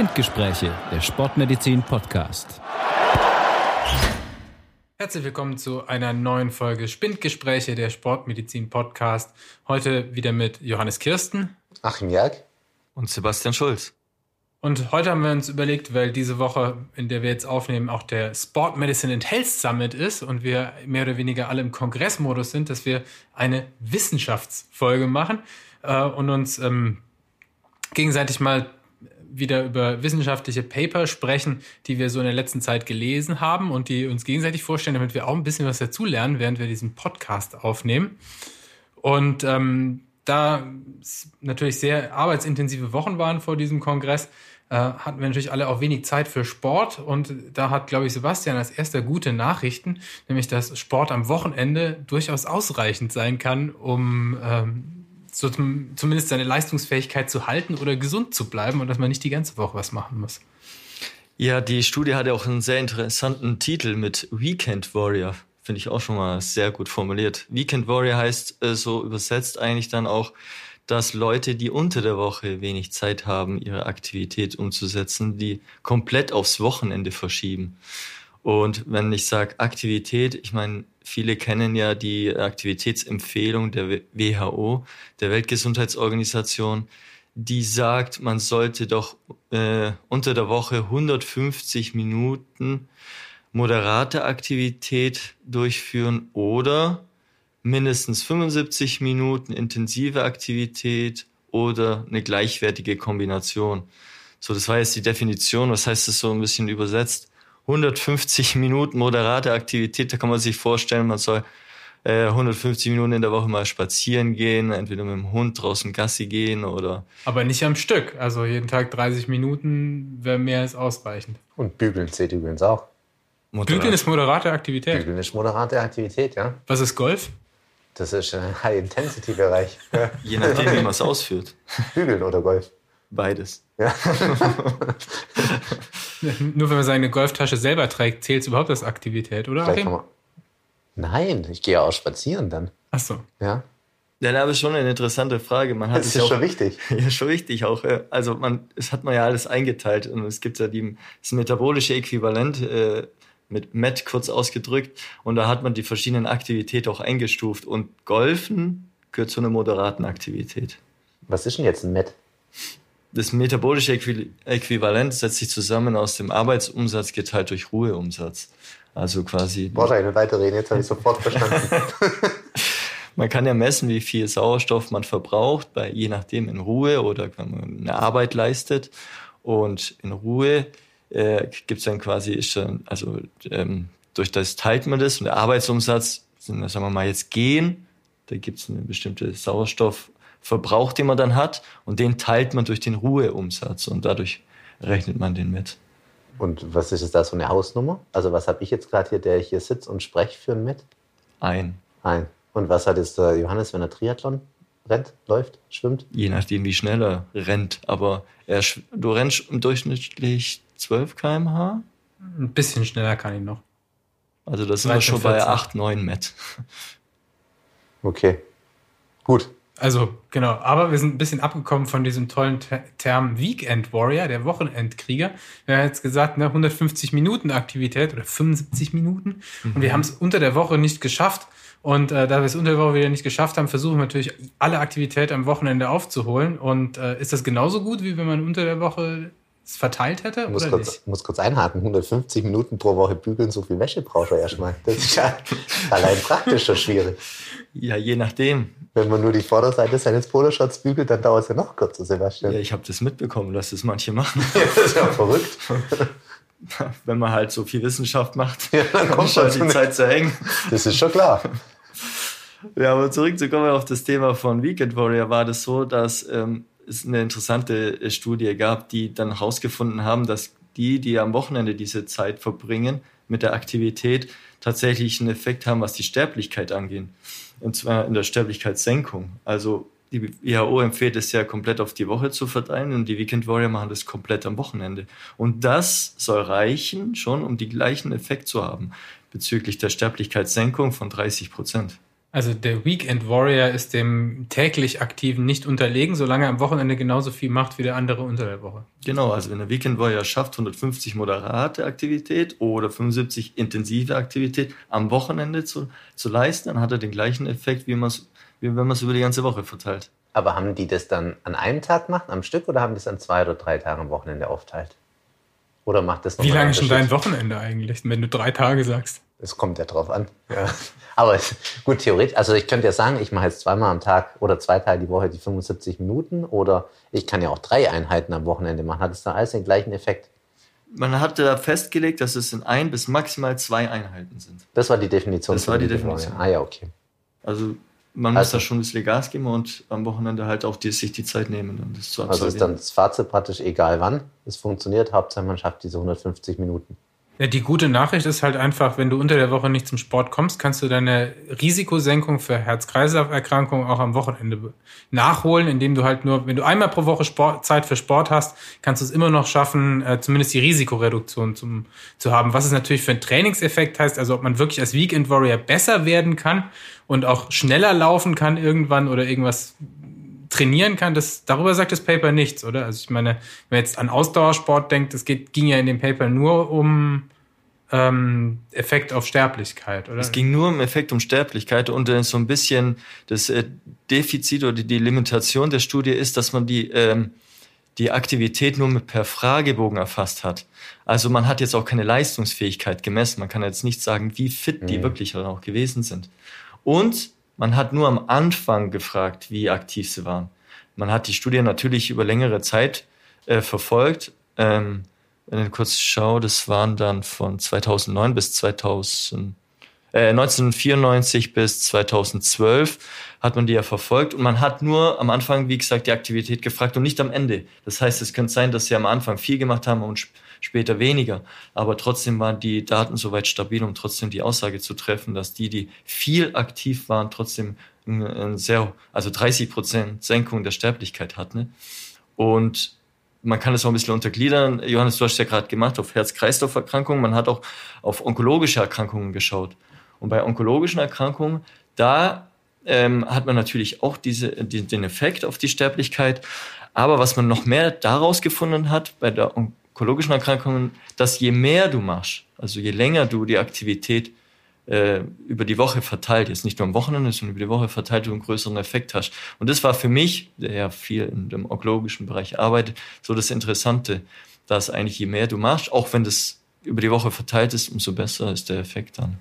Spindgespräche, der Sportmedizin Podcast. Herzlich willkommen zu einer neuen Folge Spindgespräche, der Sportmedizin Podcast. Heute wieder mit Johannes Kirsten, Achim Jörg und Sebastian Schulz. Und heute haben wir uns überlegt, weil diese Woche, in der wir jetzt aufnehmen, auch der Sport Medicine and Health Summit ist und wir mehr oder weniger alle im Kongressmodus sind, dass wir eine Wissenschaftsfolge machen äh, und uns ähm, gegenseitig mal wieder über wissenschaftliche Paper sprechen, die wir so in der letzten Zeit gelesen haben und die uns gegenseitig vorstellen, damit wir auch ein bisschen was dazulernen, während wir diesen Podcast aufnehmen. Und ähm, da natürlich sehr arbeitsintensive Wochen waren vor diesem Kongress, äh, hatten wir natürlich alle auch wenig Zeit für Sport. Und da hat, glaube ich, Sebastian als erster gute Nachrichten, nämlich dass Sport am Wochenende durchaus ausreichend sein kann, um ähm, so zum, zumindest seine Leistungsfähigkeit zu halten oder gesund zu bleiben und dass man nicht die ganze Woche was machen muss. Ja, die Studie hatte auch einen sehr interessanten Titel mit Weekend Warrior. Finde ich auch schon mal sehr gut formuliert. Weekend Warrior heißt äh, so übersetzt eigentlich dann auch, dass Leute, die unter der Woche wenig Zeit haben, ihre Aktivität umzusetzen, die komplett aufs Wochenende verschieben. Und wenn ich sage Aktivität, ich meine, viele kennen ja die Aktivitätsempfehlung der WHO, der Weltgesundheitsorganisation, die sagt, man sollte doch äh, unter der Woche 150 Minuten moderate Aktivität durchführen oder mindestens 75 Minuten intensive Aktivität oder eine gleichwertige Kombination. So, das war jetzt die Definition. Was heißt das so ein bisschen übersetzt? 150 Minuten moderate Aktivität, da kann man sich vorstellen, man soll äh, 150 Minuten in der Woche mal spazieren gehen, entweder mit dem Hund draußen Gassi gehen oder. Aber nicht am Stück. Also jeden Tag 30 Minuten wäre mehr als ausreichend. Und bügeln zählt übrigens auch. Moderat. Bügeln ist moderate Aktivität. Bügeln ist moderate Aktivität, ja. Was ist Golf? Das ist ein High-Intensity-Bereich. Ja. Je nachdem, wie man es ausführt. Bügeln oder Golf? Beides. Ja. Nur wenn man seine Golftasche selber trägt, zählt es überhaupt als Aktivität, oder? Man Nein, ich gehe ja auch spazieren dann. Ach so. Ja. Ja, das ist schon eine interessante Frage. Man hat das ist auch, schon wichtig. Ja, schon wichtig auch. Also man, es hat man ja alles eingeteilt und es gibt ja die, das metabolische Äquivalent äh, mit MET kurz ausgedrückt und da hat man die verschiedenen Aktivitäten auch eingestuft und Golfen gehört zu einer moderaten Aktivität. Was ist denn jetzt ein MET? Das metabolische Äquivalent setzt sich zusammen aus dem Arbeitsumsatz geteilt durch Ruheumsatz. Also quasi. Brauchst eine weiterreden, jetzt habe ich sofort verstanden. man kann ja messen, wie viel Sauerstoff man verbraucht, bei, je nachdem in Ruhe oder wenn man eine Arbeit leistet. Und in Ruhe äh, gibt es dann quasi, ist dann, also ähm, durch das teilt man das und der Arbeitsumsatz, sind, sagen wir mal jetzt gehen, da gibt es eine bestimmte Sauerstoff Verbrauch, den man dann hat, und den teilt man durch den Ruheumsatz und dadurch rechnet man den mit. Und was ist da so eine Hausnummer? Also was habe ich jetzt gerade hier, der hier sitzt und spreche für einen mit? Ein. Ein. Und was hat jetzt der Johannes, wenn er Triathlon rennt, läuft, schwimmt? Je nachdem, wie schnell er rennt. Aber er, du rennst durchschnittlich 12 km/h? Ein bisschen schneller kann ich noch. Also da sind wir schon 14. bei 8, 9 Met. Okay. Gut. Also, genau. Aber wir sind ein bisschen abgekommen von diesem tollen Term Weekend Warrior, der Wochenendkrieger. Wir haben jetzt gesagt, ne, 150 Minuten Aktivität oder 75 Minuten. Mhm. Und wir haben es unter der Woche nicht geschafft. Und äh, da wir es unter der Woche wieder nicht geschafft haben, versuchen wir natürlich alle Aktivität am Wochenende aufzuholen. Und äh, ist das genauso gut, wie wenn man unter der Woche es verteilt hätte? Ich muss, oder kurz, nicht? muss kurz einhaken. 150 Minuten pro Woche bügeln, so viel Wäsche braucht er erstmal. Das ist ja allein praktisch schon schwierig. Ja, je nachdem. Wenn man nur die Vorderseite seines Poloshirts bügelt, dann dauert es ja noch kürzer, Sebastian. Ja, ich habe das mitbekommen, dass das manche machen. Ja, das ist ja verrückt. Wenn man halt so viel Wissenschaft macht, Ja, dann kommt ist halt schon die Zeit zu eng. Das ist schon klar. Ja, aber zurückzukommen auf das Thema von Weekend Warrior war das so, dass ähm, es eine interessante äh, Studie gab, die dann herausgefunden haben, dass die, die am Wochenende diese Zeit verbringen mit der Aktivität, tatsächlich einen Effekt haben, was die Sterblichkeit angeht. Und zwar in der Sterblichkeitssenkung. Also die WHO empfiehlt es ja komplett auf die Woche zu verteilen und die Weekend Warrior machen das komplett am Wochenende. Und das soll reichen schon, um die gleichen Effekt zu haben bezüglich der Sterblichkeitssenkung von 30 Prozent. Also der Weekend Warrior ist dem täglich Aktiven nicht unterlegen, solange er am Wochenende genauso viel macht wie der andere unter der Woche. Genau, also wenn der Weekend Warrior schafft 150 moderate Aktivität oder 75 intensive Aktivität am Wochenende zu, zu leisten, dann hat er den gleichen Effekt, wie, wie wenn man es über die ganze Woche verteilt. Aber haben die das dann an einem Tag gemacht, am Stück, oder haben die es an zwei oder drei Tagen am Wochenende aufteilt? Oder macht das noch Wie lange ist schon dein Wochenende eigentlich, wenn du drei Tage sagst? Es kommt ja drauf an. Ja. Aber gut, theoretisch, also ich könnte ja sagen, ich mache jetzt zweimal am Tag oder zwei Tage die Woche die 75 Minuten oder ich kann ja auch drei Einheiten am Wochenende machen. Hat es dann alles den gleichen Effekt? Man hat da festgelegt, dass es in ein bis maximal zwei Einheiten sind. Das war die Definition. Das war die Definition. Ah ja, okay. Also man also, muss da schon ein bisschen Gas geben und am Wochenende halt auch die, sich die Zeit nehmen, um das zu absolvieren. Also ist dann das Fazit praktisch egal wann es funktioniert, Hauptsache man schafft diese 150 Minuten. Ja, die gute Nachricht ist halt einfach, wenn du unter der Woche nicht zum Sport kommst, kannst du deine Risikosenkung für Herz-Kreislauf-Erkrankungen auch am Wochenende nachholen, indem du halt nur, wenn du einmal pro Woche Sport, Zeit für Sport hast, kannst du es immer noch schaffen, äh, zumindest die Risikoreduktion zum, zu haben. Was es natürlich für einen Trainingseffekt heißt, also ob man wirklich als Weekend Warrior besser werden kann und auch schneller laufen kann irgendwann oder irgendwas trainieren kann, das, darüber sagt das Paper nichts, oder? Also ich meine, wenn man jetzt an Ausdauersport denkt, es geht, ging ja in dem Paper nur um ähm, Effekt auf Sterblichkeit, oder? Es ging nur um Effekt um Sterblichkeit und äh, so ein bisschen das äh, Defizit oder die Limitation der Studie ist, dass man die, ähm, die Aktivität nur mit per Fragebogen erfasst hat. Also man hat jetzt auch keine Leistungsfähigkeit gemessen. Man kann jetzt nicht sagen, wie fit die mhm. wirklich auch gewesen sind. Und man hat nur am Anfang gefragt, wie aktiv sie waren. Man hat die Studie natürlich über längere Zeit äh, verfolgt. Ähm, wenn ich kurz schaue, das waren dann von 2009 bis 2000, äh, 1994 bis 2012 hat man die ja verfolgt und man hat nur am Anfang, wie gesagt, die Aktivität gefragt und nicht am Ende. Das heißt, es könnte sein, dass sie am Anfang viel gemacht haben und später weniger. Aber trotzdem waren die Daten soweit stabil, um trotzdem die Aussage zu treffen, dass die, die viel aktiv waren, trotzdem ein sehr, also 30 Prozent Senkung der Sterblichkeit hatten. Und man kann es auch ein bisschen untergliedern. Johannes, du hast ja gerade gemacht auf Herz-Kreislauf-Erkrankungen. Man hat auch auf onkologische Erkrankungen geschaut. Und bei onkologischen Erkrankungen, da ähm, hat man natürlich auch diese, die, den Effekt auf die Sterblichkeit. Aber was man noch mehr daraus gefunden hat bei der onkologischen Erkrankungen, dass je mehr du machst, also je länger du die Aktivität äh, über die Woche verteilt, jetzt nicht nur am Wochenende, sondern über die Woche verteilt, du einen größeren Effekt hast. Und das war für mich, der ja viel in dem onkologischen Bereich arbeitet, so das Interessante, dass eigentlich je mehr du machst, auch wenn das über die Woche verteilt ist, umso besser ist der Effekt dann.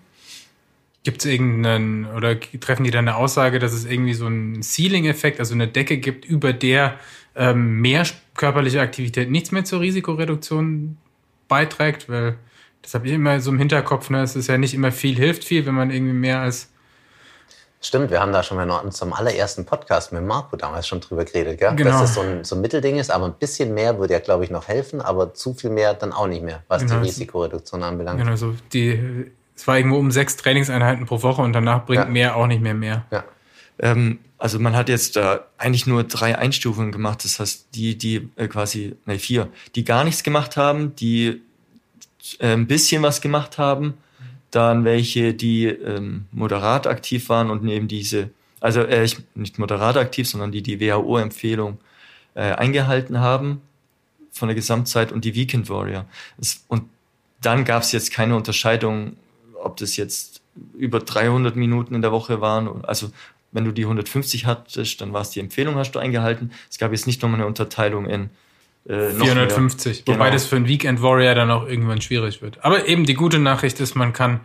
Gibt es irgendeinen, oder treffen die dann eine Aussage, dass es irgendwie so einen Ceiling-Effekt, also eine Decke gibt, über der ähm, mehr körperliche Aktivität nichts mehr zur Risikoreduktion beiträgt? Weil das habe ich immer so im Hinterkopf, ne? es ist ja nicht immer viel hilft viel, wenn man irgendwie mehr als Stimmt, wir haben da schon mal zum allerersten Podcast mit Marco damals schon drüber geredet, gell? Genau. dass das so ein, so ein Mittelding ist, aber ein bisschen mehr würde ja, glaube ich, noch helfen, aber zu viel mehr dann auch nicht mehr, was genau. die Risikoreduktion anbelangt. Genau, so die, es war irgendwo um sechs Trainingseinheiten pro Woche und danach bringt ja. mehr auch nicht mehr mehr. Ja. Ähm, also man hat jetzt da eigentlich nur drei Einstufungen gemacht. Das heißt, die, die äh, quasi, ne, vier, die gar nichts gemacht haben, die äh, ein bisschen was gemacht haben, dann welche, die ähm, moderat aktiv waren und neben diese, also äh, nicht moderat aktiv, sondern die die WHO-Empfehlung äh, eingehalten haben von der Gesamtzeit und die Weekend Warrior. Es, und dann gab es jetzt keine Unterscheidung, ob das jetzt über 300 Minuten in der Woche waren, also wenn du die 150 hattest, dann war es die Empfehlung, hast du eingehalten. Es gab jetzt nicht nochmal eine Unterteilung in äh, 450, genau. wobei das für einen Weekend Warrior dann auch irgendwann schwierig wird. Aber eben die gute Nachricht ist, man kann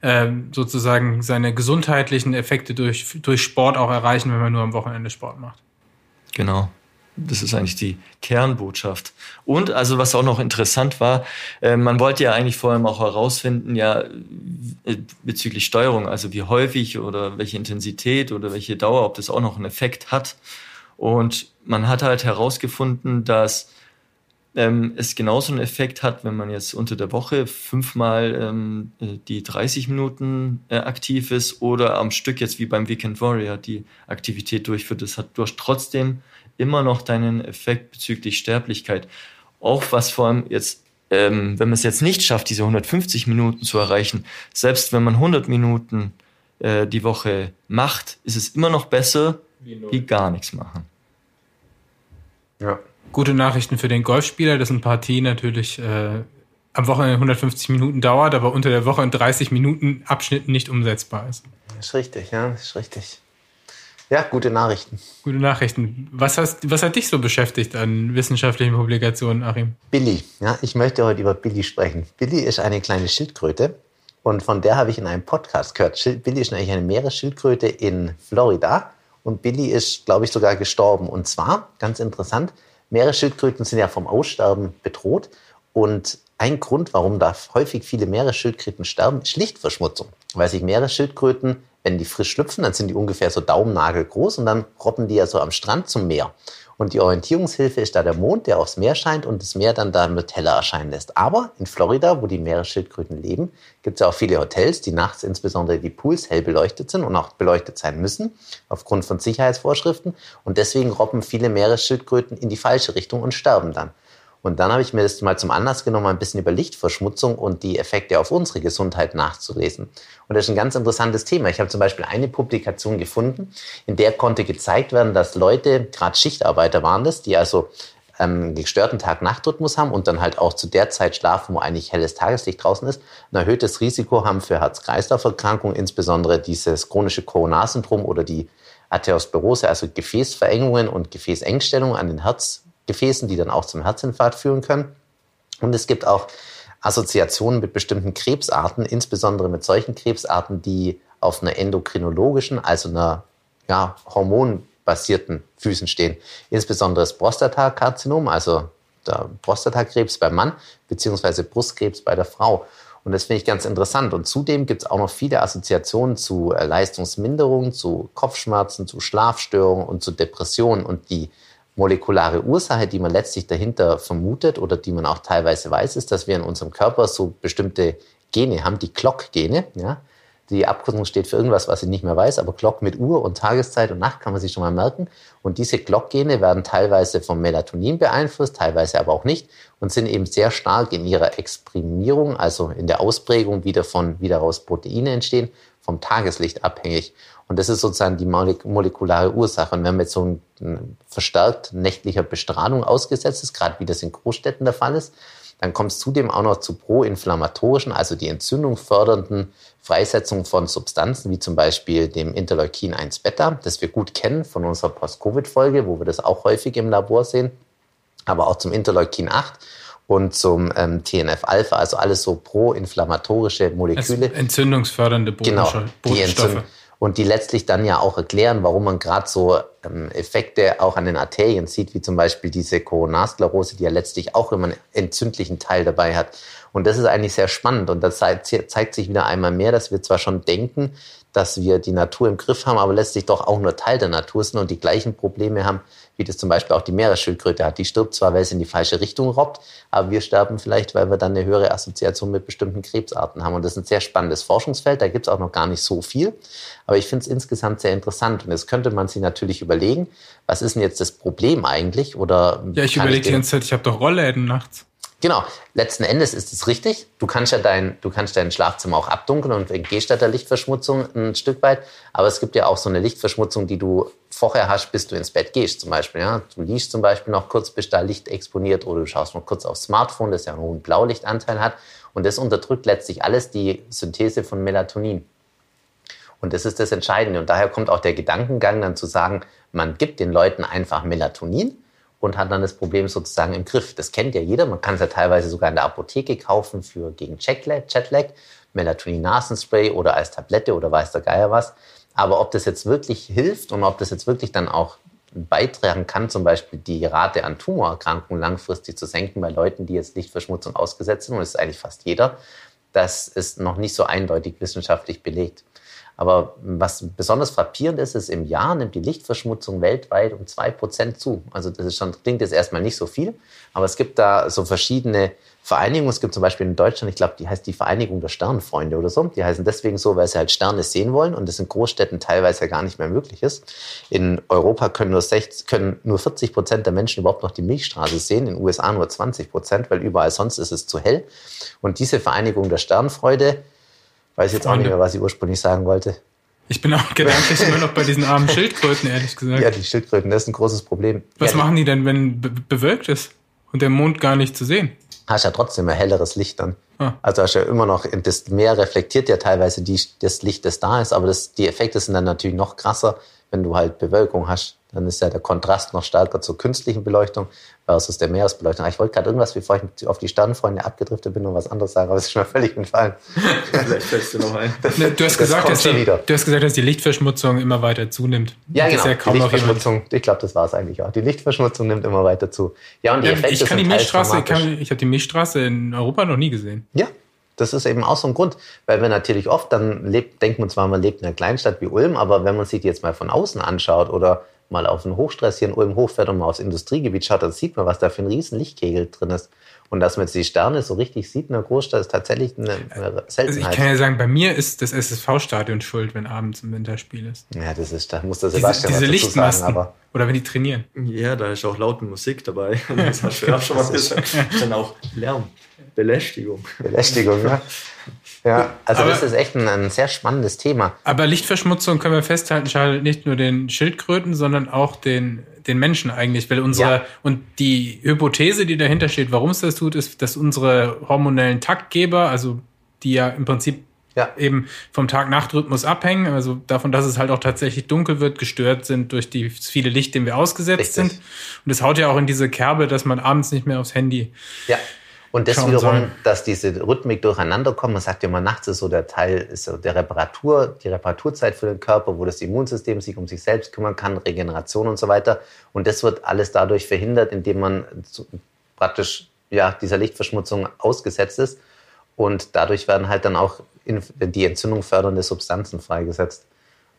äh, sozusagen seine gesundheitlichen Effekte durch, durch Sport auch erreichen, wenn man nur am Wochenende Sport macht. Genau. Das ist eigentlich die Kernbotschaft. Und also was auch noch interessant war, äh, man wollte ja eigentlich vor allem auch herausfinden, ja, äh, bezüglich Steuerung, also wie häufig oder welche Intensität oder welche Dauer, ob das auch noch einen Effekt hat. Und man hat halt herausgefunden, dass ähm, es genauso einen Effekt hat, wenn man jetzt unter der Woche fünfmal ähm, äh, die 30 Minuten äh, aktiv ist oder am Stück jetzt wie beim Weekend Warrior die Aktivität durchführt. Das hat durch trotzdem immer noch deinen Effekt bezüglich Sterblichkeit. Auch was vor allem jetzt, ähm, wenn man es jetzt nicht schafft, diese 150 Minuten zu erreichen, selbst wenn man 100 Minuten äh, die Woche macht, ist es immer noch besser, wie, wie gar nichts machen. Ja. Gute Nachrichten für den Golfspieler, dessen Partie natürlich äh, am Wochenende 150 Minuten dauert, aber unter der Woche in 30 Minuten Abschnitten nicht umsetzbar ist. Das ist richtig, ja, das ist richtig. Ja, gute Nachrichten. Gute Nachrichten. Was, hast, was hat dich so beschäftigt an wissenschaftlichen Publikationen, Achim? Billy. Ja, ich möchte heute über Billy sprechen. Billy ist eine kleine Schildkröte und von der habe ich in einem Podcast gehört. Billy ist eigentlich eine Meeresschildkröte in Florida und Billy ist, glaube ich, sogar gestorben. Und zwar, ganz interessant, Meeresschildkröten sind ja vom Aussterben bedroht und ein Grund, warum da häufig viele Meeresschildkröten sterben, ist Lichtverschmutzung. Weil sich Meeresschildkröten wenn die frisch schlüpfen, dann sind die ungefähr so Daumennagel groß und dann robben die ja so am Strand zum Meer. Und die Orientierungshilfe ist da der Mond, der aufs Meer scheint und das Meer dann damit heller erscheinen lässt. Aber in Florida, wo die Meeresschildkröten leben, gibt es ja auch viele Hotels, die nachts insbesondere die Pools hell beleuchtet sind und auch beleuchtet sein müssen, aufgrund von Sicherheitsvorschriften. Und deswegen robben viele Meeresschildkröten in die falsche Richtung und sterben dann. Und dann habe ich mir das mal zum Anlass genommen, ein bisschen über Lichtverschmutzung und die Effekte auf unsere Gesundheit nachzulesen. Und das ist ein ganz interessantes Thema. Ich habe zum Beispiel eine Publikation gefunden, in der konnte gezeigt werden, dass Leute, gerade Schichtarbeiter waren das, die also ähm, einen gestörten Tag-Nacht-Rhythmus haben und dann halt auch zu der Zeit schlafen, wo eigentlich helles Tageslicht draußen ist, ein erhöhtes Risiko haben für Herz-Kreislauf-Erkrankungen, insbesondere dieses chronische Coronarsyndrom oder die Arteriosklerose, also Gefäßverengungen und Gefäßengstellungen an den Herz Gefäßen, die dann auch zum Herzinfarkt führen können. Und es gibt auch Assoziationen mit bestimmten Krebsarten, insbesondere mit solchen Krebsarten, die auf einer endokrinologischen, also einer ja, hormonbasierten Füßen stehen. Insbesondere das Prostatakarzinom, also der Prostatakrebs beim Mann, beziehungsweise Brustkrebs bei der Frau. Und das finde ich ganz interessant. Und zudem gibt es auch noch viele Assoziationen zu äh, Leistungsminderung, zu Kopfschmerzen, zu Schlafstörungen und zu Depressionen. Und die molekulare Ursache, die man letztlich dahinter vermutet oder die man auch teilweise weiß, ist, dass wir in unserem Körper so bestimmte Gene haben, die Clock-Gene. Ja? Die Abkürzung steht für irgendwas, was ich nicht mehr weiß, aber Clock mit Uhr und Tageszeit und Nacht kann man sich schon mal merken. Und diese Clock-Gene werden teilweise vom Melatonin beeinflusst, teilweise aber auch nicht und sind eben sehr stark in ihrer Exprimierung, also in der Ausprägung, wie davon wie daraus Proteine entstehen, vom Tageslicht abhängig. Und das ist sozusagen die molekulare Ursache. Und wenn man jetzt so ein verstärkt nächtlicher Bestrahlung ausgesetzt ist, gerade wie das in Großstädten der Fall ist, dann kommt es zudem auch noch zu proinflammatorischen, also die Entzündung fördernden Freisetzung von Substanzen, wie zum Beispiel dem Interleukin 1 Beta, das wir gut kennen von unserer Post-Covid-Folge, wo wir das auch häufig im Labor sehen, aber auch zum Interleukin 8 und zum ähm, TNF-Alpha, also alles so proinflammatorische Moleküle. Also entzündungsfördernde Botenstoffe. Genau, die Entzündung und die letztlich dann ja auch erklären, warum man gerade so ähm, Effekte auch an den Arterien sieht, wie zum Beispiel diese Koronarsklerose, die ja letztlich auch immer einen entzündlichen Teil dabei hat. Und das ist eigentlich sehr spannend und das zeigt sich wieder einmal mehr, dass wir zwar schon denken, dass wir die Natur im Griff haben, aber letztlich doch auch nur Teil der Natur sind und die gleichen Probleme haben, wie das zum Beispiel auch die Meeresschildkröte hat. Die stirbt zwar, weil sie in die falsche Richtung robbt, aber wir sterben vielleicht, weil wir dann eine höhere Assoziation mit bestimmten Krebsarten haben. Und das ist ein sehr spannendes Forschungsfeld, da gibt es auch noch gar nicht so viel. Aber ich finde es insgesamt sehr interessant. Und jetzt könnte man sich natürlich überlegen, was ist denn jetzt das Problem eigentlich? Oder ja, ich überlege die ganze Zeit, ich habe doch Rollläden nachts. Genau, letzten Endes ist es richtig. Du kannst ja dein, du kannst dein Schlafzimmer auch abdunkeln und entgehst der Lichtverschmutzung ein Stück weit. Aber es gibt ja auch so eine Lichtverschmutzung, die du vorher hast, bis du ins Bett gehst, zum Beispiel. Ja? Du liest zum Beispiel noch kurz, bis da Licht exponiert oder du schaust noch kurz aufs Smartphone, das ja einen hohen Blaulichtanteil hat. Und das unterdrückt letztlich alles die Synthese von Melatonin. Und das ist das Entscheidende. Und daher kommt auch der Gedankengang dann zu sagen, man gibt den Leuten einfach Melatonin und hat dann das Problem sozusagen im Griff. Das kennt ja jeder. Man kann es ja teilweise sogar in der Apotheke kaufen für gegen Jetlag, Jetlag Melatonin-Nasenspray oder als Tablette oder weiß der Geier was. Aber ob das jetzt wirklich hilft und ob das jetzt wirklich dann auch beitragen kann, zum Beispiel die Rate an Tumorerkrankungen langfristig zu senken bei Leuten, die jetzt Lichtverschmutzung ausgesetzt sind, und das ist eigentlich fast jeder, das ist noch nicht so eindeutig wissenschaftlich belegt. Aber was besonders frappierend ist, ist, im Jahr nimmt die Lichtverschmutzung weltweit um zwei Prozent zu. Also das ist schon, klingt jetzt erstmal nicht so viel, aber es gibt da so verschiedene Vereinigungen. Es gibt zum Beispiel in Deutschland, ich glaube, die heißt die Vereinigung der Sternenfreunde oder so. Die heißen deswegen so, weil sie halt Sterne sehen wollen und das in Großstädten teilweise ja gar nicht mehr möglich ist. In Europa können nur, 60, können nur 40 Prozent der Menschen überhaupt noch die Milchstraße sehen, in den USA nur 20 Prozent, weil überall sonst ist es zu hell. Und diese Vereinigung der Sternfreude, Weiß jetzt auch nicht mehr, was ich ursprünglich sagen wollte. Ich bin auch gedanklich immer noch bei diesen armen Schildkröten, ehrlich gesagt. Ja, die Schildkröten, das ist ein großes Problem. Was ja, machen die denn, wenn be bewölkt ist und der Mond gar nicht zu sehen? Hast ja trotzdem ein helleres Licht dann. Ah. Also hast ja immer noch, das Meer reflektiert ja teilweise die, das Licht, das da ist, aber das, die Effekte sind dann natürlich noch krasser, wenn du halt Bewölkung hast. Dann ist ja der Kontrast noch stärker zur künstlichen Beleuchtung versus der Meeresbeleuchtung. Ich wollte gerade irgendwas, bevor ich auf die Sternfreunde abgedriftet bin, und was anderes sagen, aber es ist schon mal völlig entfallen. Vielleicht fällst du noch ein. Du, hast gesagt, dass die, du hast gesagt, dass die Lichtverschmutzung immer weiter zunimmt. Ja, genau. Ja die Lichtverschmutzung, ich glaube, das war es eigentlich auch. Die Lichtverschmutzung nimmt immer weiter zu. Ja, und die ja, Effekte ich kann die Milchstraße, ich, kann, ich habe die Milchstraße in Europa noch nie gesehen. Ja, das ist eben auch so ein Grund, weil wir natürlich oft dann lebt, denkt man zwar, man lebt in einer Kleinstadt wie Ulm, aber wenn man sich die jetzt mal von außen anschaut oder mal auf einen Hochstress hier in Ulm hochfährt und mal aufs Industriegebiet schaut, dann sieht man, was da für ein riesen Lichtkegel drin ist. Und dass man jetzt die Sterne so richtig sieht in der Großstadt, ist tatsächlich eine, eine Seltenheit. Also ich kann ja sagen, bei mir ist das SSV-Stadion schuld, wenn abends ein Winterspiel ist. Ja, das ist, da muss der Sebastian diese, diese Lichtmasten. Sagen, aber Oder wenn die trainieren. Ja, da ist auch laute Musik dabei. Das hast du ja schon mal gesagt. Dann auch Lärm. Belästigung. Belästigung, ja. Ja, also aber, das ist echt ein, ein, sehr spannendes Thema. Aber Lichtverschmutzung können wir festhalten, schadet nicht nur den Schildkröten, sondern auch den, den Menschen eigentlich. Weil unsere, ja. und die Hypothese, die dahinter steht, warum es das tut, ist, dass unsere hormonellen Taktgeber, also die ja im Prinzip ja. eben vom Tag-Nacht-Rhythmus abhängen, also davon, dass es halt auch tatsächlich dunkel wird, gestört sind durch die viele Licht, dem wir ausgesetzt Richtig. sind. Und es haut ja auch in diese Kerbe, dass man abends nicht mehr aufs Handy ja. Und das wiederum, sollen. dass diese Rhythmik durcheinander kommt. Man sagt ja immer, nachts ist so der Teil, ist so der Reparatur, die Reparaturzeit für den Körper, wo das Immunsystem sich um sich selbst kümmern kann, Regeneration und so weiter. Und das wird alles dadurch verhindert, indem man praktisch ja, dieser Lichtverschmutzung ausgesetzt ist. Und dadurch werden halt dann auch die Entzündung fördernde Substanzen freigesetzt.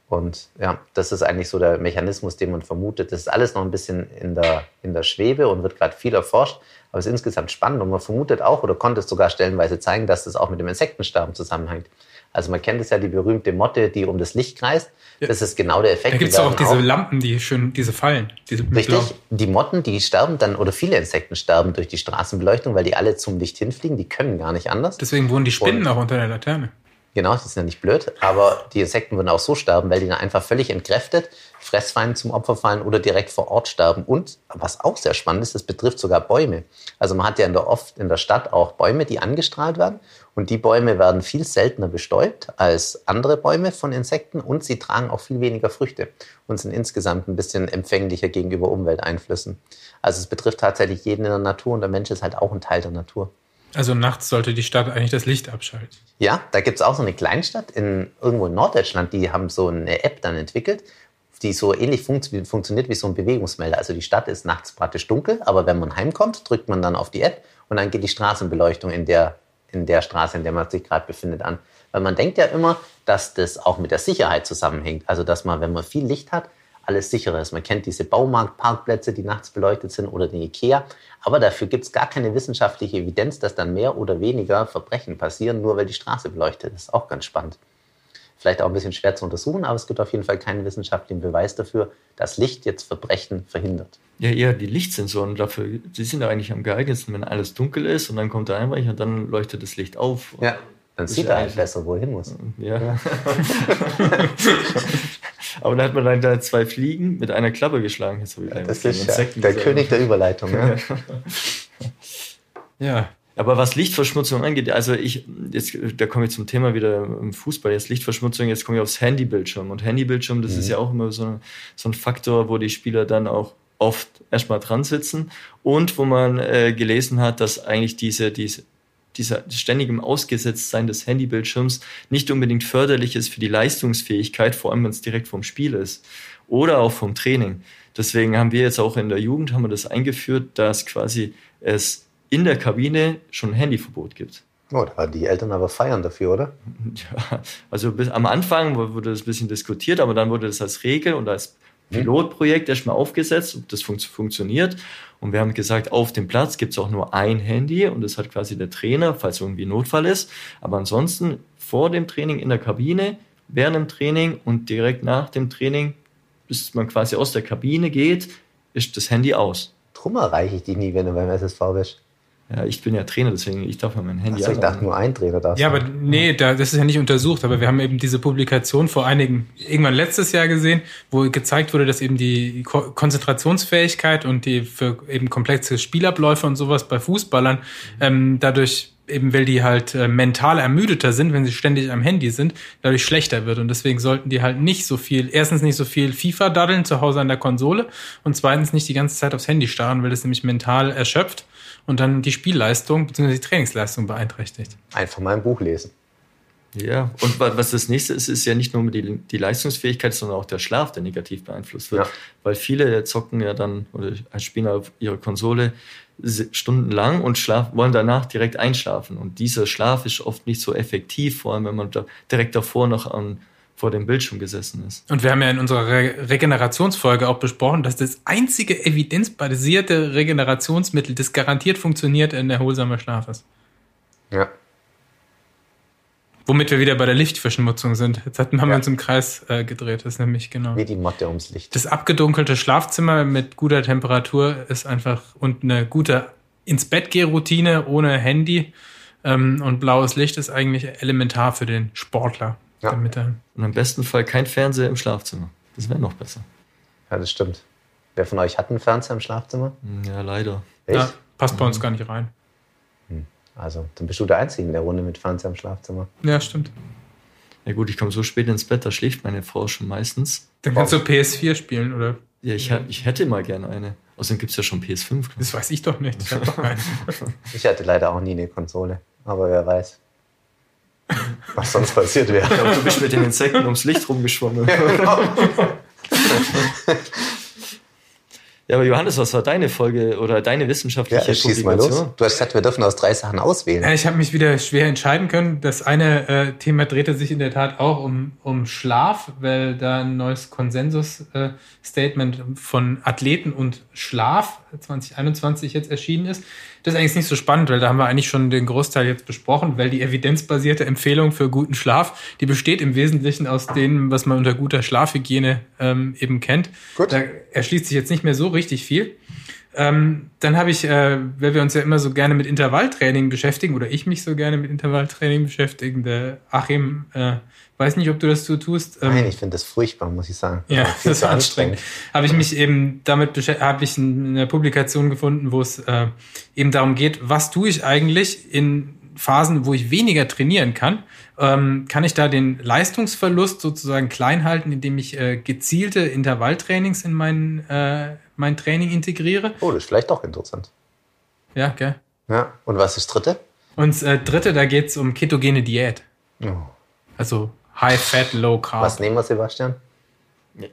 Und ja, das ist eigentlich so der Mechanismus, den man vermutet. Das ist alles noch ein bisschen in der, in der Schwebe und wird gerade viel erforscht. Aber es ist insgesamt spannend und man vermutet auch oder konnte es sogar stellenweise zeigen, dass das auch mit dem Insektensterben zusammenhängt. Also man kennt es ja, die berühmte Motte, die um das Licht kreist. Das ist genau der Effekt. Da gibt es auch diese auch, Lampen, die schön, diese Fallen. Diese richtig, die Motten, die sterben dann, oder viele Insekten sterben durch die Straßenbeleuchtung, weil die alle zum Licht hinfliegen, die können gar nicht anders. Deswegen wohnen die Spinnen und, auch unter der Laterne. Genau, die sind ja nicht blöd, aber die Insekten würden auch so sterben, weil die dann einfach völlig entkräftet, Fressfeinden zum Opfer fallen oder direkt vor Ort sterben. Und was auch sehr spannend ist, das betrifft sogar Bäume. Also man hat ja in der, oft in der Stadt auch Bäume, die angestrahlt werden. Und die Bäume werden viel seltener bestäubt als andere Bäume von Insekten und sie tragen auch viel weniger Früchte und sind insgesamt ein bisschen empfänglicher gegenüber Umwelteinflüssen. Also es betrifft tatsächlich jeden in der Natur und der Mensch ist halt auch ein Teil der Natur. Also nachts sollte die Stadt eigentlich das Licht abschalten. Ja, da gibt es auch so eine Kleinstadt in, irgendwo in Norddeutschland, die haben so eine App dann entwickelt, die so ähnlich funktio funktioniert wie so ein Bewegungsmelder. Also die Stadt ist nachts praktisch dunkel, aber wenn man heimkommt, drückt man dann auf die App und dann geht die Straßenbeleuchtung in der, in der Straße, in der man sich gerade befindet, an. Weil man denkt ja immer, dass das auch mit der Sicherheit zusammenhängt. Also dass man, wenn man viel Licht hat, alles sicherer ist. Man kennt diese Baumarktparkplätze, die nachts beleuchtet sind oder den Ikea. Aber dafür gibt es gar keine wissenschaftliche Evidenz, dass dann mehr oder weniger Verbrechen passieren, nur weil die Straße beleuchtet ist. Auch ganz spannend. Vielleicht auch ein bisschen schwer zu untersuchen, aber es gibt auf jeden Fall keinen wissenschaftlichen Beweis dafür, dass Licht jetzt Verbrechen verhindert. Ja, eher die Lichtsensoren dafür, die sind ja eigentlich am geeignetsten, wenn alles dunkel ist und dann kommt der Einbrecher und dann leuchtet das Licht auf. Ja, dann sieht er halt besser, wo er hin muss. Ja. ja. Aber dann hat man dann da zwei Fliegen mit einer Klappe geschlagen. Jetzt ich das ist ja der König der Überleitung. Ja. ja. Aber was Lichtverschmutzung angeht, also ich, jetzt, da komme ich zum Thema wieder im Fußball, jetzt Lichtverschmutzung, jetzt komme ich aufs Handybildschirm. Und Handybildschirm, das mhm. ist ja auch immer so, so ein Faktor, wo die Spieler dann auch oft erstmal dran sitzen und wo man äh, gelesen hat, dass eigentlich diese, diese dieser ständigem Ausgesetztsein des Handybildschirms nicht unbedingt förderlich ist für die Leistungsfähigkeit, vor allem wenn es direkt vom Spiel ist oder auch vom Training. Deswegen haben wir jetzt auch in der Jugend haben wir das eingeführt, dass quasi es in der Kabine schon ein Handyverbot gibt. Oh, da waren die Eltern aber feiern dafür, oder? Ja, also bis, am Anfang wurde das ein bisschen diskutiert, aber dann wurde das als Regel und als hm? Pilotprojekt erstmal aufgesetzt, ob das fun funktioniert. Und wir haben gesagt, auf dem Platz gibt es auch nur ein Handy und das hat quasi der Trainer, falls irgendwie Notfall ist. Aber ansonsten vor dem Training in der Kabine, während dem Training und direkt nach dem Training, bis man quasi aus der Kabine geht, ist das Handy aus. Drum erreiche ich dich nie, wenn du beim SSV bist. Ja, ich bin ja Trainer, deswegen ich darf ja mein Handy also ich dachte nur ein Trainer darf. Ja, aber nee, da, das ist ja nicht untersucht, aber wir haben eben diese Publikation vor einigen, irgendwann letztes Jahr gesehen, wo gezeigt wurde, dass eben die Ko Konzentrationsfähigkeit und die für eben komplexe Spielabläufe und sowas bei Fußballern ähm, dadurch eben weil die halt äh, mental ermüdeter sind, wenn sie ständig am Handy sind, dadurch schlechter wird. Und deswegen sollten die halt nicht so viel, erstens nicht so viel FIFA daddeln zu Hause an der Konsole und zweitens nicht die ganze Zeit aufs Handy starren, weil das nämlich mental erschöpft und dann die Spielleistung bzw. die Trainingsleistung beeinträchtigt. Einfach mal ein Buch lesen. Ja, und was das nächste ist, ist ja nicht nur die, die Leistungsfähigkeit, sondern auch der Schlaf, der negativ beeinflusst wird. Ja. Weil viele zocken ja dann oder spielen auf ihrer Konsole stundenlang und schlaf, wollen danach direkt einschlafen. Und dieser Schlaf ist oft nicht so effektiv, vor allem wenn man da direkt davor noch an, vor dem Bildschirm gesessen ist. Und wir haben ja in unserer Re Regenerationsfolge auch besprochen, dass das einzige evidenzbasierte Regenerationsmittel, das garantiert funktioniert, ein erholsamer Schlaf ist. Ja. Womit wir wieder bei der Lichtverschmutzung sind. Jetzt haben ja. wir uns im Kreis äh, gedreht. Das ist nämlich genau. Wie die Motte ums Licht. Das abgedunkelte Schlafzimmer mit guter Temperatur ist einfach und eine gute ins Bett geh Routine ohne Handy ähm, und blaues Licht ist eigentlich elementar für den Sportler. Ja. Damit er und im besten Fall kein Fernseher im Schlafzimmer. Das wäre noch besser. Ja, das stimmt. Wer von euch hat einen Fernseher im Schlafzimmer? Ja, leider. Echt? Ja, passt bei uns mhm. gar nicht rein. Also, dann bist du der Einzige in der Runde mit Fernseher im Schlafzimmer. Ja, stimmt. Ja gut, ich komme so spät ins Bett, da schläft meine Frau schon meistens. Dann kannst du PS4 spielen, oder? Ja, ich, ich hätte mal gerne eine. Außerdem gibt es ja schon PS5. Das weiß ich doch nicht. Ich, doch ich hatte leider auch nie eine Konsole. Aber wer weiß, was sonst passiert wäre. Du bist mit den Insekten ums Licht rumgeschwommen. Ja, genau. Ja, aber Johannes, was war deine Folge oder deine wissenschaftliche ja, schieß Publikation? Mal los. Du hast gesagt, wir dürfen aus drei Sachen auswählen. Ja, ich habe mich wieder schwer entscheiden können. Das eine äh, Thema drehte sich in der Tat auch um, um Schlaf, weil da ein neues Konsensus-Statement äh, von Athleten und Schlaf 2021 jetzt erschienen ist. Das ist eigentlich nicht so spannend, weil da haben wir eigentlich schon den Großteil jetzt besprochen, weil die evidenzbasierte Empfehlung für guten Schlaf, die besteht im Wesentlichen aus dem, was man unter guter Schlafhygiene ähm, eben kennt. Gut. Da erschließt sich jetzt nicht mehr so richtig viel. Ähm, dann habe ich, äh, weil wir uns ja immer so gerne mit Intervalltraining beschäftigen, oder ich mich so gerne mit Intervalltraining beschäftigen, der Achim, äh, weiß nicht, ob du das so tust. Ähm, Nein, ich finde das furchtbar, muss ich sagen. Ja, das ist anstrengend. Habe ich mich eben damit beschäftigt, habe ich eine Publikation gefunden, wo es äh, eben darum geht, was tue ich eigentlich in Phasen, wo ich weniger trainieren kann, ähm, kann ich da den Leistungsverlust sozusagen klein halten, indem ich äh, gezielte Intervalltrainings in mein, äh, mein Training integriere. Oh, das ist vielleicht doch interessant. Ja, gell? Ja, und was ist das dritte? Und das äh, dritte, da geht es um ketogene Diät. Oh. Also High Fat, Low Carb. Was nehmen wir, Sebastian?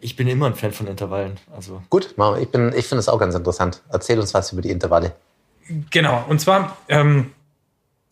Ich bin immer ein Fan von Intervallen. Also. Gut, ich, ich finde es auch ganz interessant. Erzähl uns was über die Intervalle. Genau, und zwar ähm,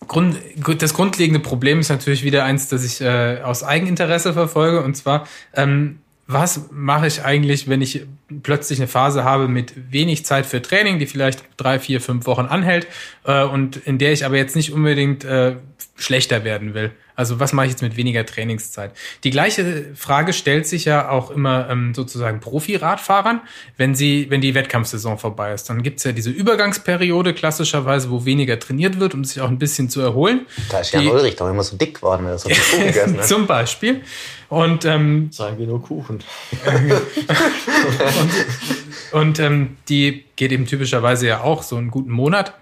Grund, das grundlegende Problem ist natürlich wieder eins, das ich äh, aus Eigeninteresse verfolge. Und zwar, ähm, was mache ich eigentlich, wenn ich plötzlich eine Phase habe mit wenig Zeit für Training, die vielleicht drei, vier, fünf Wochen anhält äh, und in der ich aber jetzt nicht unbedingt äh, schlechter werden will? Also was mache ich jetzt mit weniger Trainingszeit? Die gleiche Frage stellt sich ja auch immer ähm, sozusagen Profi-Radfahrern, wenn sie, wenn die Wettkampfsaison vorbei ist. Dann gibt's ja diese Übergangsperiode klassischerweise, wo weniger trainiert wird, um sich auch ein bisschen zu erholen. Da ist Jan Ulrich doch immer so dick geworden, wenn er so viel gegessen hat. Zum Beispiel. Und ähm, sagen wir nur Kuchen. und, und ähm, die geht eben typischerweise ja auch so einen guten Monat.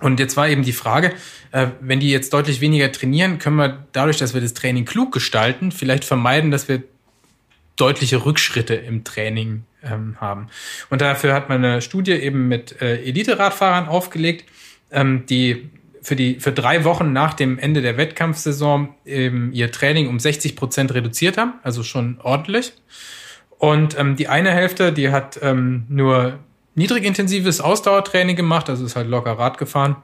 Und jetzt war eben die Frage, äh, wenn die jetzt deutlich weniger trainieren, können wir dadurch, dass wir das Training klug gestalten, vielleicht vermeiden, dass wir deutliche Rückschritte im Training ähm, haben. Und dafür hat man eine Studie eben mit äh, Elite-Radfahrern aufgelegt, ähm, die für die für drei Wochen nach dem Ende der Wettkampfsaison eben ihr Training um 60 Prozent reduziert haben, also schon ordentlich. Und ähm, die eine Hälfte, die hat ähm, nur niedrigintensives Ausdauertraining gemacht, also ist halt locker Rad gefahren.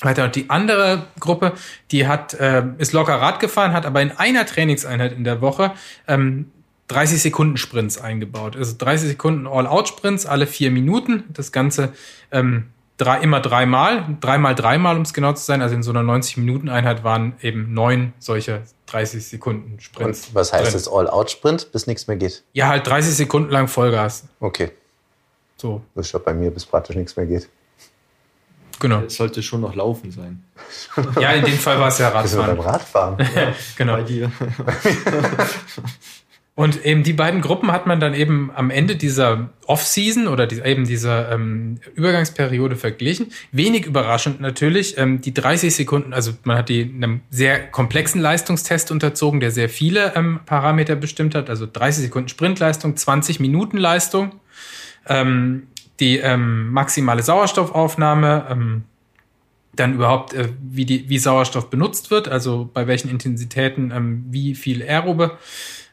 Weiter und die andere Gruppe, die hat äh, ist locker Rad gefahren, hat aber in einer Trainingseinheit in der Woche ähm, 30 Sekunden Sprints eingebaut. Also 30 Sekunden All-Out-Sprints alle vier Minuten. Das Ganze ähm, drei, immer dreimal, dreimal dreimal, um es genau zu sein. Also in so einer 90-Minuten-Einheit waren eben neun solche 30 Sekunden Sprints. Und was heißt drin. das All-Out-Sprint, bis nichts mehr geht? Ja, halt 30 Sekunden lang Vollgas. Okay. So. Das ist ja bei mir, bis praktisch nichts mehr geht. genau. Es sollte schon noch Laufen sein. Ja, in dem Fall war es ja Radfahren. beim Radfahren. genau. Bei dir. Und eben die beiden Gruppen hat man dann eben am Ende dieser Off-Season oder die, eben dieser ähm, Übergangsperiode verglichen. Wenig überraschend natürlich, ähm, die 30 Sekunden, also man hat die einem sehr komplexen Leistungstest unterzogen, der sehr viele ähm, Parameter bestimmt hat. Also 30 Sekunden Sprintleistung, 20 Minuten Leistung, ähm, die ähm, maximale Sauerstoffaufnahme, ähm, dann überhaupt, äh, wie, die, wie Sauerstoff benutzt wird, also bei welchen Intensitäten ähm, wie viel aerobe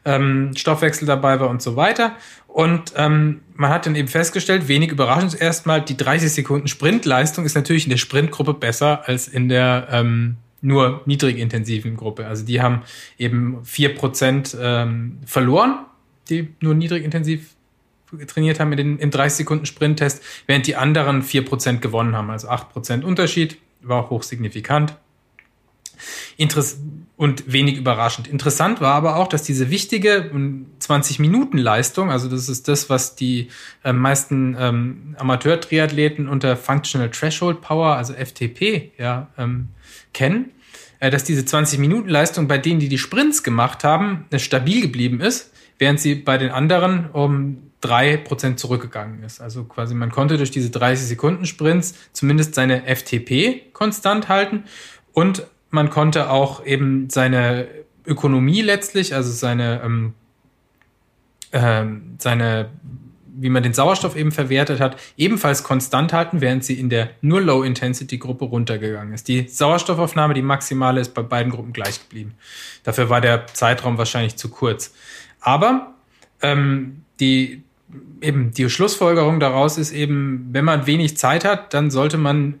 ähm, Stoffwechsel dabei war und so weiter. Und ähm, man hat dann eben festgestellt, wenig überraschend erstmal, die 30 Sekunden Sprintleistung ist natürlich in der Sprintgruppe besser als in der ähm, nur niedrigintensiven Gruppe. Also die haben eben vier Prozent ähm, verloren, die nur niedrigintensiv trainiert haben in den, im 30 Sekunden Sprinttest, während die anderen vier Prozent gewonnen haben, also acht Prozent Unterschied, war auch hochsignifikant. Interess und wenig überraschend. Interessant war aber auch, dass diese wichtige 20-Minuten-Leistung, ähm, also das ist das, was die äh, meisten ähm, Amateur-Triathleten unter Functional Threshold Power, also FTP, ja, ähm, kennen, äh, dass diese 20-Minuten-Leistung bei denen, die die Sprints gemacht haben, äh, stabil geblieben ist, während sie bei den anderen um drei Prozent zurückgegangen ist. Also quasi man konnte durch diese 30 Sekunden Sprints zumindest seine FTP konstant halten und man konnte auch eben seine Ökonomie letztlich, also seine, ähm, äh, seine, wie man den Sauerstoff eben verwertet hat, ebenfalls konstant halten, während sie in der nur Low-Intensity-Gruppe runtergegangen ist. Die Sauerstoffaufnahme, die maximale, ist bei beiden Gruppen gleich geblieben. Dafür war der Zeitraum wahrscheinlich zu kurz. Aber ähm, die eben die Schlussfolgerung daraus ist eben, wenn man wenig Zeit hat, dann sollte man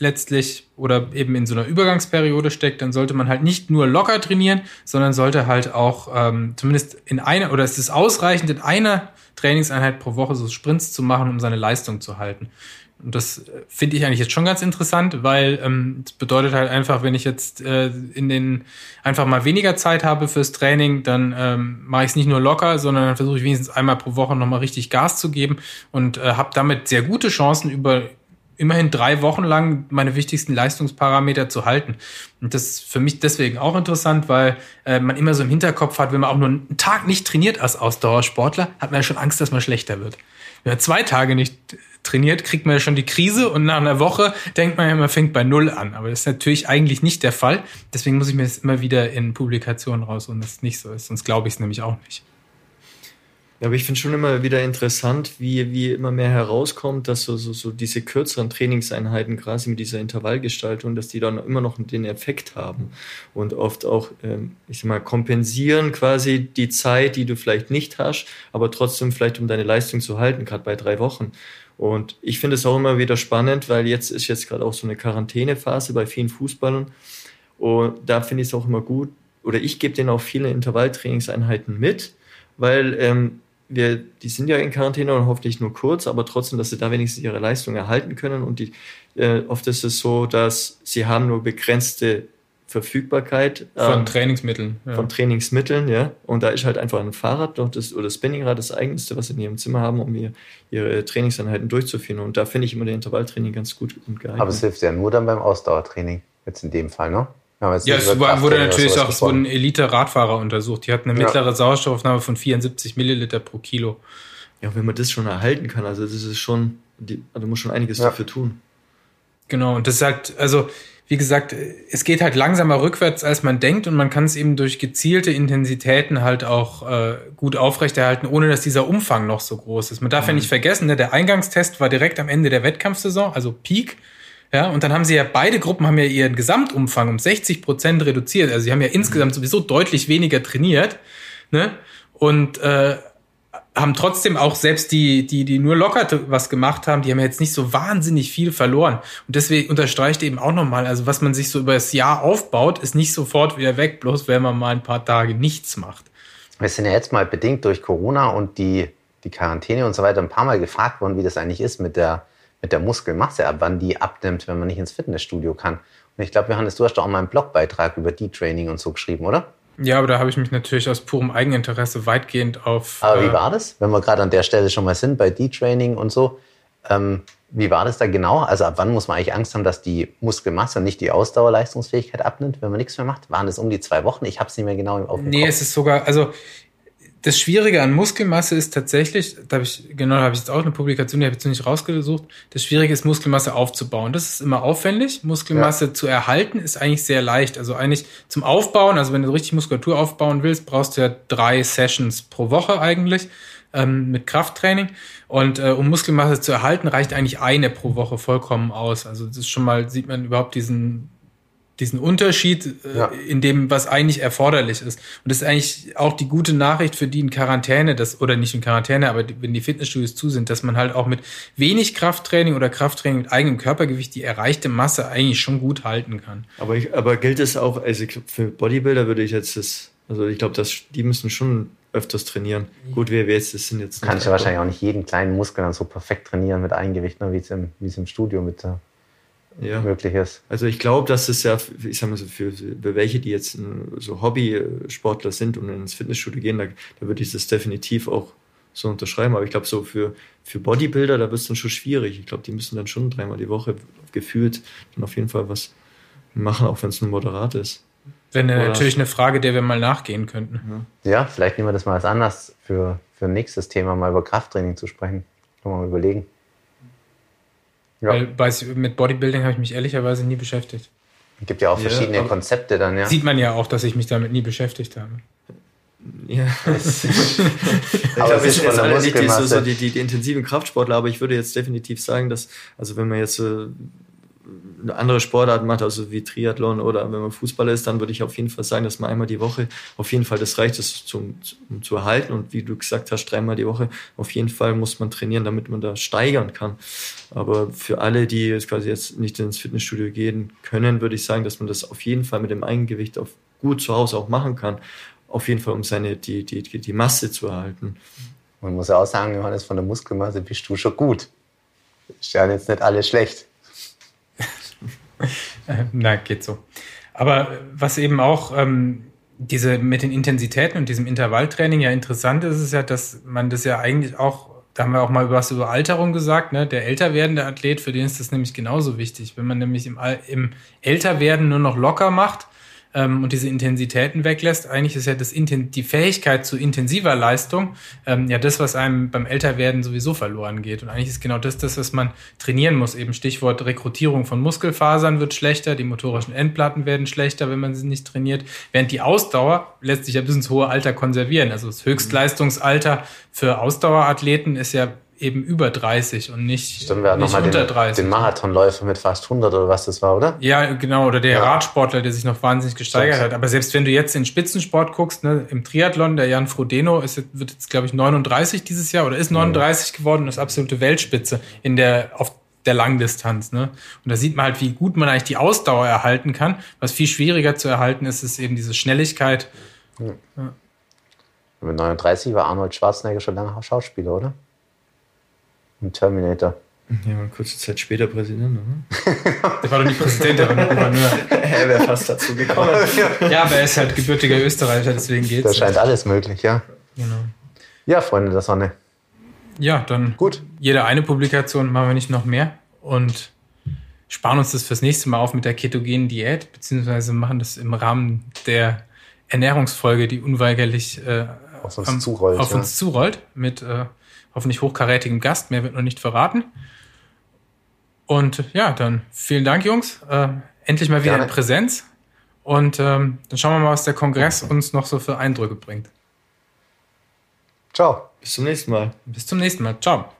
letztlich oder eben in so einer Übergangsperiode steckt, dann sollte man halt nicht nur locker trainieren, sondern sollte halt auch ähm, zumindest in einer oder es ist ausreichend in einer Trainingseinheit pro Woche so Sprints zu machen, um seine Leistung zu halten. Und das äh, finde ich eigentlich jetzt schon ganz interessant, weil ähm, das bedeutet halt einfach, wenn ich jetzt äh, in den einfach mal weniger Zeit habe fürs Training, dann ähm, mache ich es nicht nur locker, sondern dann versuche ich wenigstens einmal pro Woche nochmal richtig Gas zu geben und äh, habe damit sehr gute Chancen über immerhin drei Wochen lang meine wichtigsten Leistungsparameter zu halten. Und das ist für mich deswegen auch interessant, weil äh, man immer so im Hinterkopf hat, wenn man auch nur einen Tag nicht trainiert als Ausdauersportler, hat man ja schon Angst, dass man schlechter wird. Wenn man zwei Tage nicht trainiert, kriegt man ja schon die Krise und nach einer Woche denkt man ja, man fängt bei Null an. Aber das ist natürlich eigentlich nicht der Fall. Deswegen muss ich mir das immer wieder in Publikationen raus und das nicht so ist. Sonst glaube ich es nämlich auch nicht. Ja, aber ich finde schon immer wieder interessant, wie, wie immer mehr herauskommt, dass so, so, so diese kürzeren Trainingseinheiten, quasi mit dieser Intervallgestaltung, dass die dann immer noch den Effekt haben und oft auch, ähm, ich sag mal, kompensieren quasi die Zeit, die du vielleicht nicht hast, aber trotzdem vielleicht um deine Leistung zu halten, gerade bei drei Wochen. Und ich finde es auch immer wieder spannend, weil jetzt ist jetzt gerade auch so eine Quarantänephase bei vielen Fußballern. Und da finde ich es auch immer gut, oder ich gebe denen auch viele Intervalltrainingseinheiten mit, weil ähm, wir, die sind ja in Quarantäne und hoffentlich nur kurz, aber trotzdem, dass sie da wenigstens ihre Leistung erhalten können. Und die, äh, oft ist es so, dass sie haben nur begrenzte Verfügbarkeit von ähm, Trainingsmitteln. Ja. Von Trainingsmitteln, ja. Und da ist halt einfach ein Fahrrad doch das, oder Spinningrad das eigenste, was sie in ihrem Zimmer haben, um ihr, ihre Trainingseinheiten durchzuführen. Und da finde ich immer der Intervalltraining ganz gut und geeignet. Aber es hilft ja nur dann beim Ausdauertraining, jetzt in dem Fall, ne? Ja, ja es wurde natürlich auch, es wurden Elite-Radfahrer untersucht. Die hatten eine mittlere ja. Sauerstoffaufnahme von 74 Milliliter pro Kilo. Ja, wenn man das schon erhalten kann, also das ist schon, die, also muss schon einiges ja. dafür tun. Genau, und das sagt, also wie gesagt, es geht halt langsamer rückwärts, als man denkt, und man kann es eben durch gezielte Intensitäten halt auch äh, gut aufrechterhalten, ohne dass dieser Umfang noch so groß ist. Man darf mhm. ja nicht vergessen, ne, der Eingangstest war direkt am Ende der Wettkampfsaison, also Peak. Ja, und dann haben sie ja, beide Gruppen haben ja ihren Gesamtumfang um 60 Prozent reduziert. Also sie haben ja insgesamt sowieso deutlich weniger trainiert. Ne? Und äh, haben trotzdem auch selbst die, die, die nur locker was gemacht haben, die haben ja jetzt nicht so wahnsinnig viel verloren. Und deswegen unterstreicht eben auch nochmal, also was man sich so über das Jahr aufbaut, ist nicht sofort wieder weg, bloß wenn man mal ein paar Tage nichts macht. Wir sind ja jetzt mal bedingt durch Corona und die, die Quarantäne und so weiter ein paar Mal gefragt worden, wie das eigentlich ist mit der mit der Muskelmasse, ab wann die abnimmt, wenn man nicht ins Fitnessstudio kann. Und ich glaube, Johannes, du hast doch auch mal einen Blogbeitrag über D-Training und so geschrieben, oder? Ja, aber da habe ich mich natürlich aus purem Eigeninteresse weitgehend auf. Aber äh, wie war das, wenn wir gerade an der Stelle schon mal sind, bei D-Training und so? Ähm, Wie war das da genau? Also ab wann muss man eigentlich Angst haben, dass die Muskelmasse und nicht die Ausdauerleistungsfähigkeit abnimmt, wenn man nichts mehr macht? Waren das um die zwei Wochen? Ich habe es nicht mehr genau auf dem Nee, Kopf. es ist sogar, also das Schwierige an Muskelmasse ist tatsächlich, da habe ich, genau, da habe ich jetzt auch eine Publikation, die habe ich jetzt nicht rausgesucht. Das Schwierige ist, Muskelmasse aufzubauen. Das ist immer aufwendig. Muskelmasse ja. zu erhalten ist eigentlich sehr leicht. Also eigentlich zum Aufbauen, also wenn du richtig Muskulatur aufbauen willst, brauchst du ja drei Sessions pro Woche eigentlich ähm, mit Krafttraining. Und äh, um Muskelmasse zu erhalten, reicht eigentlich eine pro Woche vollkommen aus. Also das ist schon mal, sieht man überhaupt diesen diesen Unterschied äh, ja. in dem, was eigentlich erforderlich ist. Und das ist eigentlich auch die gute Nachricht für die in Quarantäne, das, oder nicht in Quarantäne, aber die, wenn die Fitnessstudios zu sind, dass man halt auch mit wenig Krafttraining oder Krafttraining mit eigenem Körpergewicht die erreichte Masse eigentlich schon gut halten kann. Aber, ich, aber gilt es auch, also für Bodybuilder würde ich jetzt das, also ich glaube, die müssen schon öfters trainieren. Gut, wir jetzt, das sind jetzt. Kannst du wahrscheinlich auch nicht jeden kleinen Muskel dann so perfekt trainieren mit Eigengewicht, ne, wie es im, wie es im Studio mit der ja. möglich ist. Also ich glaube, dass es ja, ich sag mal so, für, für welche, die jetzt so Hobby-Sportler sind und ins Fitnessstudio gehen, da, da würde ich das definitiv auch so unterschreiben. Aber ich glaube, so für, für Bodybuilder, da wird es dann schon schwierig. Ich glaube, die müssen dann schon dreimal die Woche gefühlt dann auf jeden Fall was machen, auch wenn es nur moderat ist. Wenn natürlich eine Frage, der wir mal nachgehen könnten. Ja, ja vielleicht nehmen wir das mal als Anlass für, für nächstes Thema, mal über Krafttraining zu sprechen. Können wir mal überlegen. Ja. Weil bei, mit Bodybuilding habe ich mich ehrlicherweise nie beschäftigt. Es gibt ja auch verschiedene ja, Konzepte dann, ja. Sieht man ja auch, dass ich mich damit nie beschäftigt habe. Ja. ich glaube, wir sind jetzt alle nicht die, so, so die, die, die, intensiven Kraftsportler, aber ich würde jetzt definitiv sagen, dass, also wenn man jetzt äh, eine andere Sportart macht, also wie Triathlon oder wenn man Fußballer ist, dann würde ich auf jeden Fall sagen, dass man einmal die Woche auf jeden Fall das reicht, das zum, zum, zu erhalten. Und wie du gesagt hast, dreimal die Woche, auf jeden Fall muss man trainieren, damit man da steigern kann. Aber für alle, die jetzt quasi jetzt nicht ins Fitnessstudio gehen können, würde ich sagen, dass man das auf jeden Fall mit dem Eigengewicht auf gut zu Hause auch machen kann. Auf jeden Fall, um seine, die, die, die Masse zu erhalten. Man muss ja auch sagen, Johannes, von der Muskelmasse bist du schon gut. Ist ja jetzt nicht alles schlecht. Na, geht so. Aber was eben auch ähm, diese mit den Intensitäten und diesem Intervalltraining ja interessant ist, ist ja, dass man das ja eigentlich auch, da haben wir auch mal was über Alterung gesagt, ne? Der älter werdende Athlet, für den ist das nämlich genauso wichtig. Wenn man nämlich im, im Älterwerden nur noch locker macht, ähm, und diese Intensitäten weglässt, eigentlich ist ja das die Fähigkeit zu intensiver Leistung ähm, ja das, was einem beim Älterwerden sowieso verloren geht. Und eigentlich ist genau das das, was man trainieren muss. Eben Stichwort Rekrutierung von Muskelfasern wird schlechter, die motorischen Endplatten werden schlechter, wenn man sie nicht trainiert, während die Ausdauer lässt sich ja bis ins hohe Alter konservieren. Also das Höchstleistungsalter für Ausdauerathleten ist ja eben über 30 und nicht, Stimmt, wir nicht unter den, 30. Den Marathonläufer mit fast 100 oder was das war, oder? Ja, genau. Oder der ja. Radsportler, der sich noch wahnsinnig gesteigert Stimmt. hat. Aber selbst wenn du jetzt in Spitzensport guckst, ne, im Triathlon, der Jan Frodeno ist, wird jetzt, glaube ich, 39 dieses Jahr oder ist 39 mhm. geworden und ist absolute Weltspitze in der, auf der Langdistanz. Ne? Und da sieht man halt, wie gut man eigentlich die Ausdauer erhalten kann. Was viel schwieriger zu erhalten ist, ist eben diese Schnelligkeit. Mhm. Ja. Mit 39 war Arnold Schwarzenegger schon lange Schauspieler, oder? Ein Terminator. Ja, war kurze Zeit später Präsident, oder? der war doch nicht Präsident, der war nur Gouverneur. er wäre fast dazu gekommen. ja, aber er ist halt gebürtiger Österreicher, deswegen geht's. Da scheint alles möglich, ja. Genau. Ja, Freunde der Sonne. Ja, dann gut. Jede eine Publikation machen wir nicht noch mehr und sparen uns das fürs nächste Mal auf mit der ketogenen Diät, beziehungsweise machen das im Rahmen der Ernährungsfolge, die unweigerlich äh, auf uns am, zurollt. Auf ja. uns zurollt mit äh, hoffentlich hochkarätigem Gast. Mehr wird noch nicht verraten. Und ja, dann vielen Dank, Jungs. Äh, endlich mal wieder Gerne. in Präsenz. Und ähm, dann schauen wir mal, was der Kongress uns noch so für Eindrücke bringt. Ciao. Bis zum nächsten Mal. Bis zum nächsten Mal. Ciao.